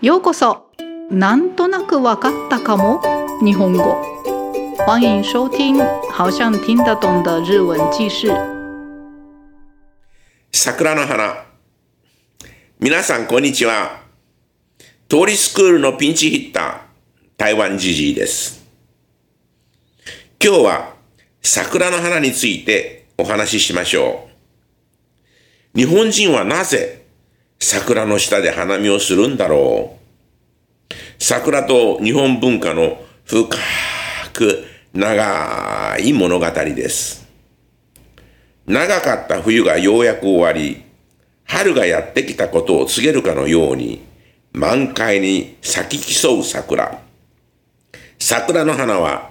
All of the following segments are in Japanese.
ようこそ。なんとなくわかったかも。日本語。欢迎收听好像听得懂的日文记事。桜の花。皆さんこんにちは。通りスクールのピンチヒッター。台湾ジジイです。今日は桜の花についてお話ししましょう。日本人はなぜ桜の下で花見をするんだろう。桜と日本文化の深く長い物語です。長かった冬がようやく終わり、春がやってきたことを告げるかのように、満開に咲き競う桜。桜の花は、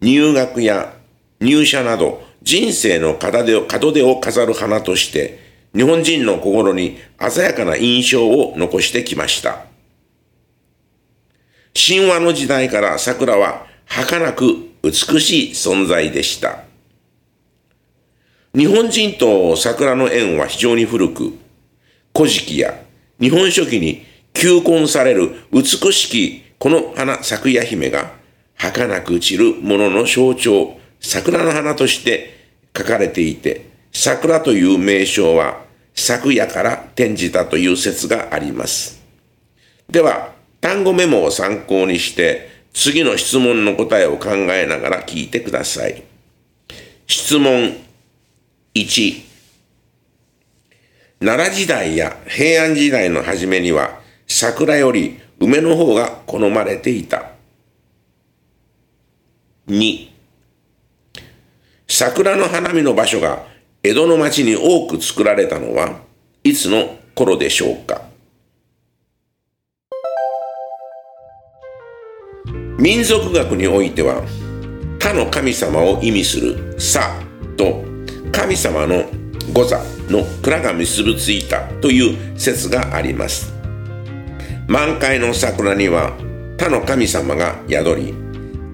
入学や入社など人生の門出を門出を飾る花として、日本人の心に鮮やかな印象を残してきました。神話の時代から桜は儚く美しい存在でした。日本人と桜の縁は非常に古く、古事記や日本書紀に求婚される美しきこの花咲夜姫が儚く散るものの象徴、桜の花として書かれていて、桜という名称は昨夜から転じたという説があります。では、単語メモを参考にして、次の質問の答えを考えながら聞いてください。質問1。奈良時代や平安時代の初めには、桜より梅の方が好まれていた。2。桜の花見の場所が江戸の町に多く作られたのはいつの頃でしょうか。民族学においては他の神様を意味する「さ」と神様の「御座」の蔵が結びついたという説があります。満開の桜には他の神様が宿り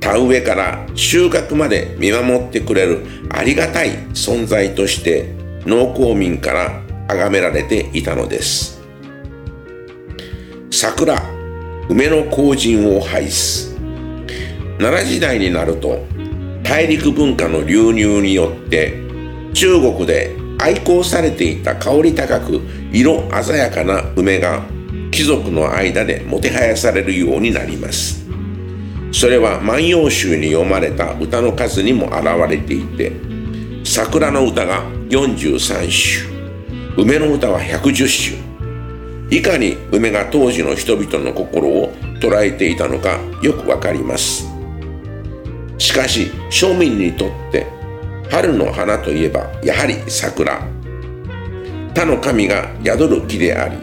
田植えから収穫まで見守ってくれるありがたい存在として農耕民から崇められていたのです。桜、梅の後人を拝す。奈良時代になると大陸文化の流入によって中国で愛好されていた香り高く色鮮やかな梅が貴族の間でもてはやされるようになります。それは万葉集に読まれた歌の数にも表れていて桜の歌が43首梅の歌は110首。いかに梅が当時の人々の心を捉えていたのかよくわかります。しかし庶民にとって春の花といえばやはり桜。他の神が宿る木であり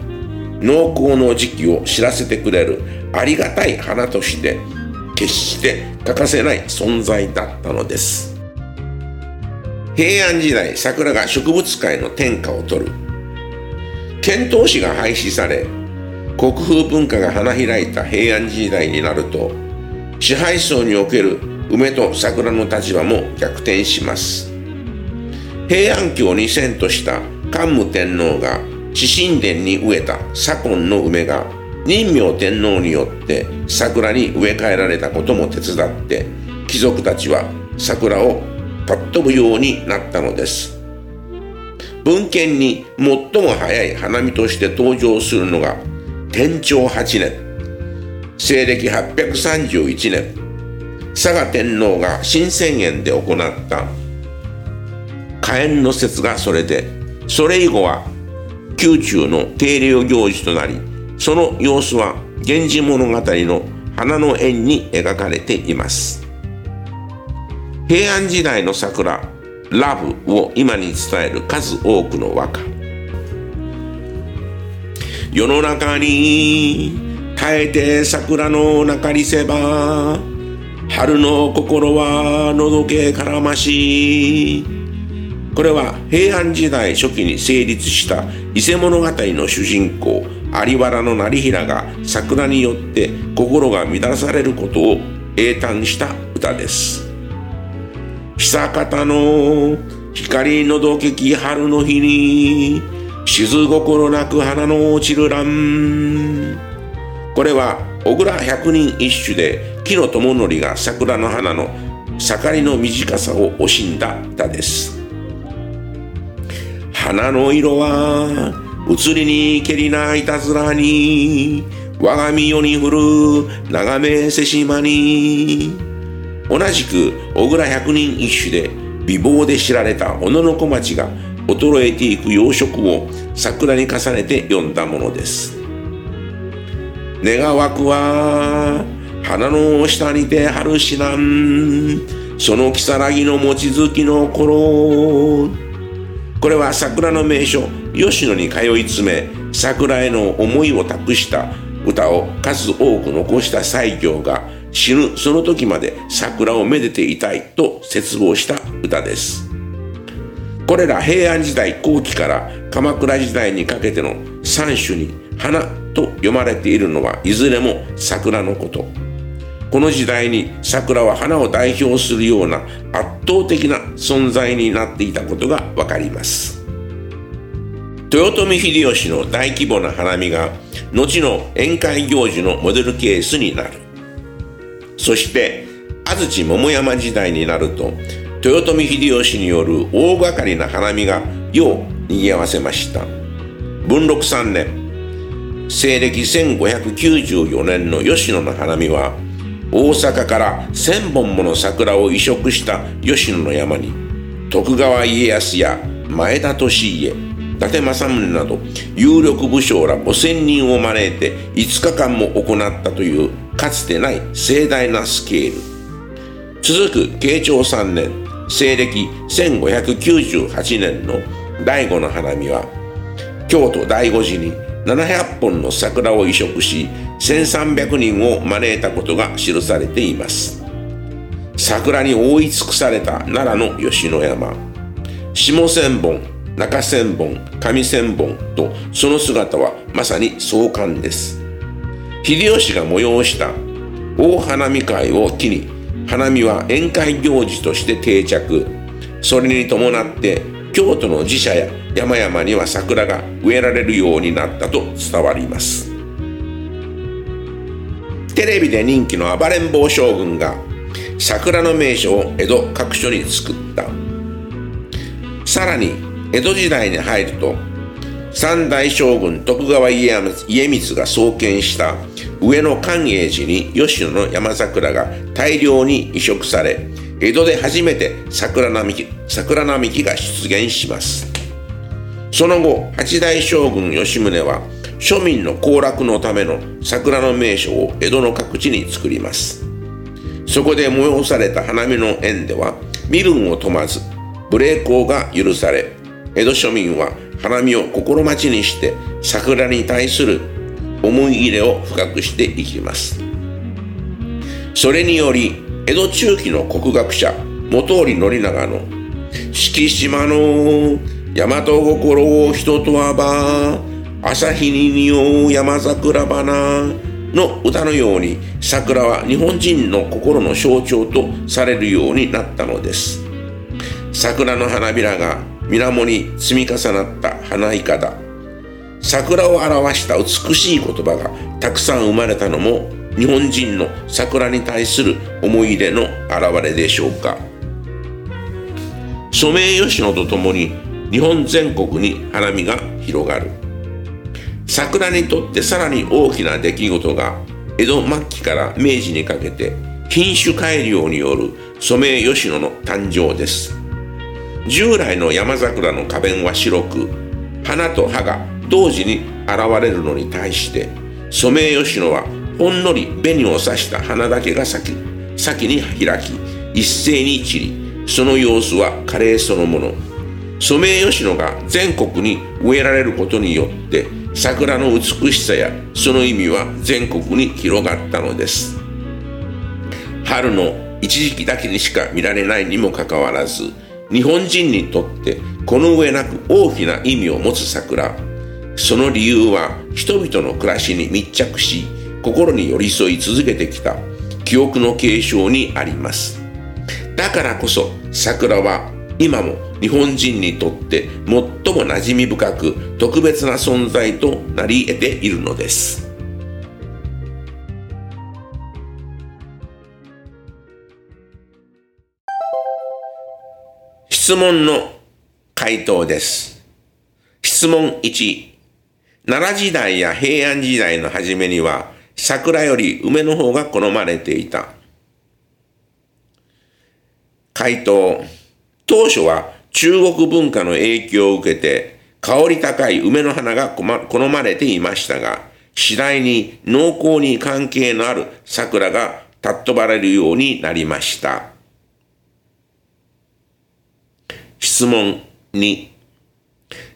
農耕の時期を知らせてくれるありがたい花として決して欠かせない存在だったのです。平安時代桜が植物界の天下を取る。遣唐使が廃止され国風文化が花開いた平安時代になると支配層における梅と桜の立場も逆転します。平安京に遷都した桓武天皇が紫神殿に植えた左近の梅が任明天皇によって桜に植え替えられたことも手伝って貴族たちは桜を尊ぶようになったのです。文献に最も早い花見として登場するのが天長8年。西暦831年。佐賀天皇が新宣言で行った。火炎の説がそれで。それ以後は宮中の定例行事となりその様子は源氏物語の花の縁に描かれています。平安時代の桜ラブを今に伝える数多くの和歌。世の中に耐えて桜の中にせば春の心はのどけからまし。これは平安時代初期に成立した伊勢物語の主人公有原の成平が桜によって心が乱されることを英単した歌です。久方の光のどけき春の日に静心なく花の落ちる蘭これは小倉百人一首で木の友則が桜の花の盛りの短さを惜しんだ歌です花の色は移りにけりないたずらに我が身世に降る眺めせしまに同じく小倉百人一首で美貌で知られた小野小町が衰えていく養殖を桜に重ねて読んだものです。願わくは花の下にて春しなんその如月の望月の頃。これは桜の名所吉野に通い詰め桜への思いを託した歌を数多く残した西行が死ぬその時まで桜をめでていたいと絶望した歌です。これら平安時代後期から鎌倉時代にかけての三種に花と読まれているのはいずれも桜のこと。この時代に桜は花を代表するような圧倒的な存在になっていたことがわかります。豊臣秀吉の大規模な花見が後の宴会行事のモデルケースになる。そして安土桃山時代になると豊臣秀吉による大掛かりな花見が世を賑わせました。文禄3年西暦1594年の吉野の花見は大阪から千本もの桜を移植した吉野の山に徳川家康や前田利家達政宗など有力武将ら5000人を招いて5日間も行ったというかつてない盛大なスケール。続く慶長3年西暦1598年の第五の花見は京都第五寺に700本の桜を移植し1300人を招いたことが記されています。桜に覆い尽くされた奈良の吉野山下千本中千本上千本とその姿はまさに壮観です。秀吉が催した大花見会を機に花見は宴会行事として定着。それに伴って京都の寺社や山々には桜が植えられるようになったと伝わります。テレビで人気の暴れん坊将軍が桜の名所を江戸各所に作った。さらに江戸時代に入ると三代将軍徳川家光が創建した上野寛永寺に吉野の山桜が大量に移植され江戸で初めて桜並木桜並木が出現します。その後八代将軍吉宗は庶民の行楽のための桜の名所を江戸の各地に作ります。そこで催された花見の縁では身分を問まず無礼講が許され江戸庶民は花見を心待ちにして桜に対する思い入れを深くしていきます。それにより江戸中期の国学者本居宣長の「敷島の大和心を人とあば朝日に匂う山桜花」の歌のように桜は日本人の心の象徴とされるようになったのです。桜の花びらが水面に積み重なった花いかだ桜を表した美しい言葉がたくさん生まれたのも日本人の桜に対する思い入れの表れでしょうか。ソメイヨシノとともに日本全国に花見が広がる。桜にとってさらに大きな出来事が江戸末期から明治にかけて品種改良によるソメイヨシノの誕生です。従来の山桜の花弁は白く花と葉が同時に現れるのに対してソメイヨシノはほんのり紅を刺した花だけが先先に開き一斉に散りその様子はカレーそのもの。ソメイヨシノが全国に植えられることによって桜の美しさやその意味は全国に広がったのです。春の一時期だけにしか見られないにもかかわらず日本人にとってこの上なく大きな意味を持つ桜。その理由は人々の暮らしに密着し心に寄り添い続けてきた記憶の継承にあります。だからこそ桜は今も日本人にとって最も馴染み深く特別な存在となり得ているのです。質問の回答です。質問1。奈良時代や平安時代の初めには、桜より梅の方が好まれていた。回答。当初は中国文化の影響を受けて、香り高い梅の花が好まれていましたが、次第に濃厚に関係のある桜が尊ばれるようになりました。質問2。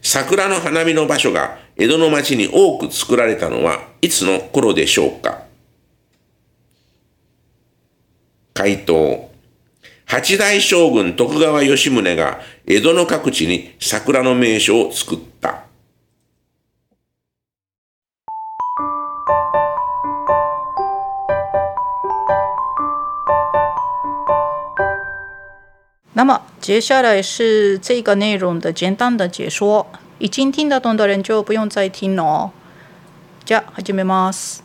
桜の花見の場所が江戸の町に多く作られたのはいつの頃でしょうか？回答。八代将軍徳川吉宗が江戸の各地に桜の名所を作った。那么接下来是这个内容的简单的解说，已经听得懂的人就不用再听了哦。じゃ始めます。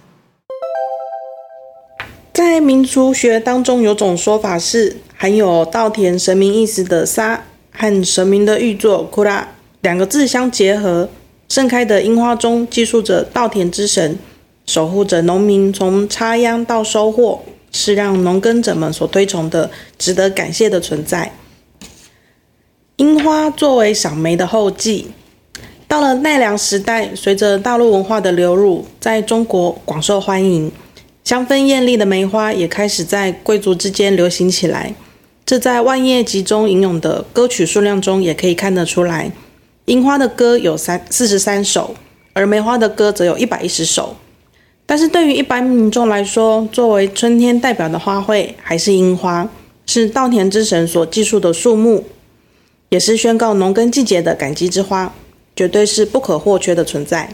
在民俗学当中，有种说法是含有稻田神明意思的沙和神明的玉座库拉两个字相结合，盛开的樱花中寄宿着稻田之神，守护着农民从插秧到收获，是让农耕者们所推崇的、值得感谢的存在。 樱花作为赏梅的后继，到了奈良时代，随着大陆文化的流入，在中国广受欢迎。香氛艳丽的梅花也开始在贵族之间流行起来，这在万叶集中吟咏的歌曲数量中也可以看得出来。樱花的歌有三四十三首，而梅花的歌则有一百一十首。但是对于一般民众来说，作为春天代表的花卉，还是樱花，是稻田之神所记述的树木，也是宣告农耕季节的感激之花，绝对是不可或缺的存在。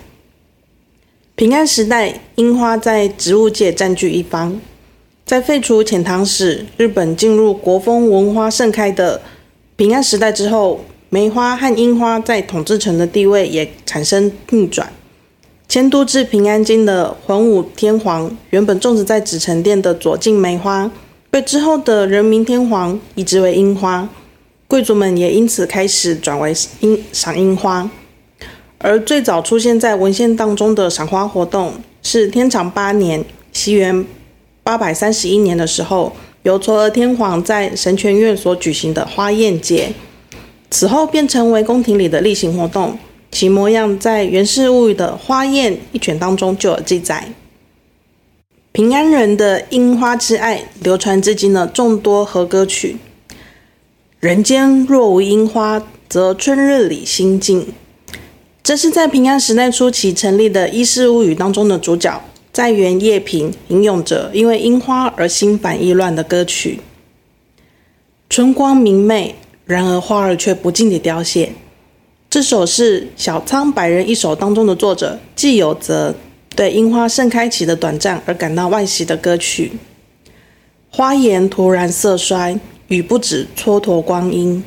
平安时代，樱花在植物界占据一方。在废除遣唐使、日本进入国风文化盛开的平安时代之后，梅花和樱花在统治层的地位也产生逆转。迁都至平安京的桓武天皇，原本种植在紫宸殿的左近梅花，被之后的人民天皇移植为樱花，贵族们也因此开始转为樱赏樱花。而最早出现在文献当中的赏花活动，是天长八年（西元八百三十一年）的时候，由嵯峨天皇在神泉院所举行的花宴节。此后便成为宫廷里的例行活动，其模样在《源氏物语》的花宴一卷当中就有记载。平安人的樱花之爱，流传至今的众多和歌曲。人间若无樱花，则春日里心静。这是在平安时代初期成立的《伊势物语》当中的主角在原叶平吟咏着因为樱花而心烦意乱的歌曲。春光明媚，然而花儿却不尽地凋谢。这首是《小仓百人一首》当中的作者季有泽对樱花盛开期的短暂而感到惋惜的歌曲。花颜突然色衰，雨不止蹉跎光阴。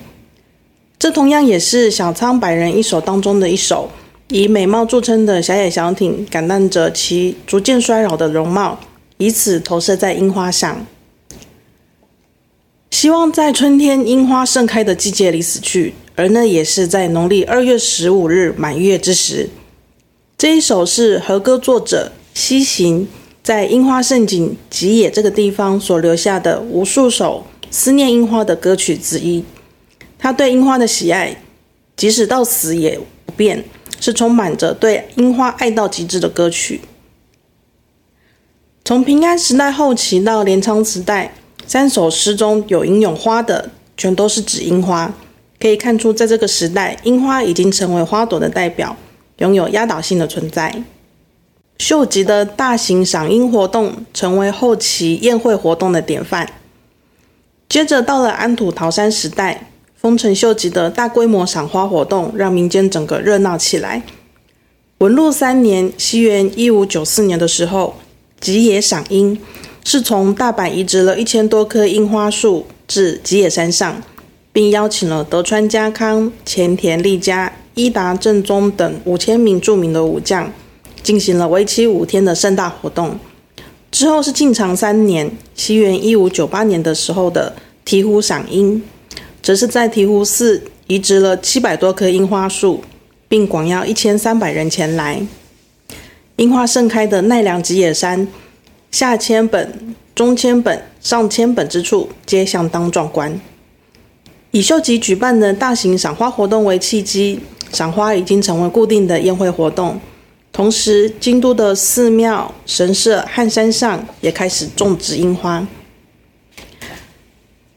这同样也是小仓百人一首当中的一首，以美貌著称的小野小町感叹着其逐渐衰老的容貌，以此投射在樱花上，希望在春天樱花盛开的季节里死去，而那也是在农历二月十五日满月之时。这一首是和歌作者西行在樱花盛景吉野这个地方所留下的无数首思念樱花的歌曲之一。他对樱花的喜爱，即使到死也不变，是充满着对樱花爱到极致的歌曲。从平安时代后期到镰仓时代，三首诗中有吟咏花的，全都是指樱花。可以看出，在这个时代，樱花已经成为花朵的代表，拥有压倒性的存在。秀吉的大型赏樱活动，成为后期宴会活动的典范。接着到了安土桃山时代。丰臣秀吉的大规模赏花活动让民间整个热闹起来。文禄三年（西元一五九四年）的时候，吉野赏樱是从大阪移植了一千多棵樱花树至吉野山上，并邀请了德川家康、前田利家、伊达正宗等五千名著名的武将，进行了为期五天的盛大活动。之后是晋长三年（西元一五九八年）的时候的醍醐赏樱。则是在醍醐寺移植了七百多棵樱花树，并广邀一千三百人前来。樱花盛开的奈良吉野山，下千本、中千本、上千本之处，皆相当壮观。以秀吉举办的大型赏花活动为契机，赏花已经成为固定的宴会活动。同时，京都的寺庙、神社和山上也开始种植樱花。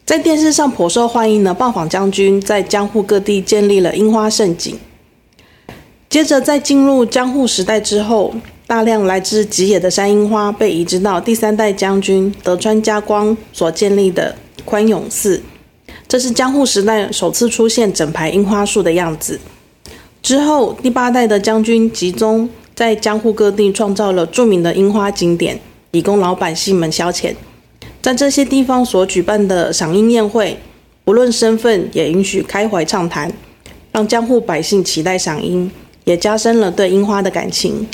在电视上颇受欢迎的暴坊将军，在江户各地建立了樱花盛景。接着，在进入江户时代之后，大量来自吉野的山樱花被移植到第三代将军德川家光所建立的宽永寺。这是江户时代首次出现整排樱花树的样子。之后，第八代的将军吉宗在江户各地创造了著名的樱花景点，以供老百姓们消遣。在这些地方所举办的赏樱宴会，不论身份也允许开怀畅谈，让江户百姓期待赏樱，也加深了对樱花的感情。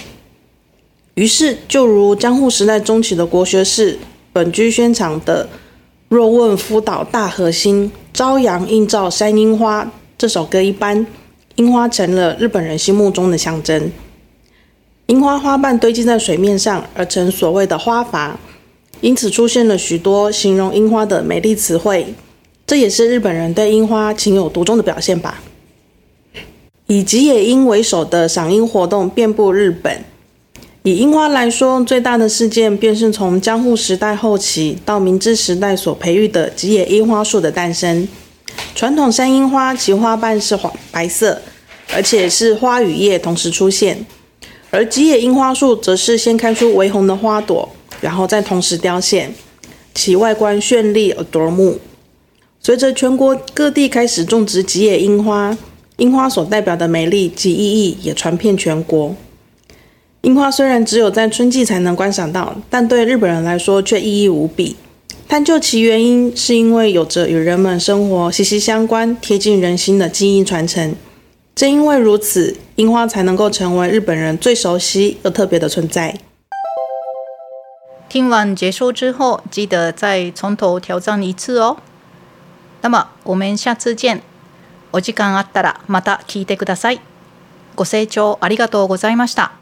于是，就如江户时代中期的国学士本居宣长的“若问夫岛大河心，朝阳映照山樱花”这首歌一般，樱花成了日本人心目中的象征。樱花花瓣堆积在水面上，而成所谓的花筏。因此出现了许多形容樱花的美丽词汇，这也是日本人对樱花情有独钟的表现吧。以吉野樱为首的赏樱活动遍布日本。以樱花来说，最大的事件便是从江户时代后期到明治时代所培育的吉野樱花树的诞生。传统山樱花其花瓣是黄白色，而且是花与叶同时出现，而吉野樱花树则是先开出微红的花朵。然后再同时凋谢，其外观绚丽而夺目。随着全国各地开始种植吉野樱花，樱花所代表的美丽及意义也传遍全国。樱花虽然只有在春季才能观赏到，但对日本人来说却意义无比。探究其原因，是因为有着与人们生活息息相关、贴近人心的基因传承。正因为如此，樱花才能够成为日本人最熟悉又特别的存在。听完结束之后，记得再从头挑战一次哦。那么我们下次见。お時間あったらまた聞いてください。ご清聴ありがとうございました。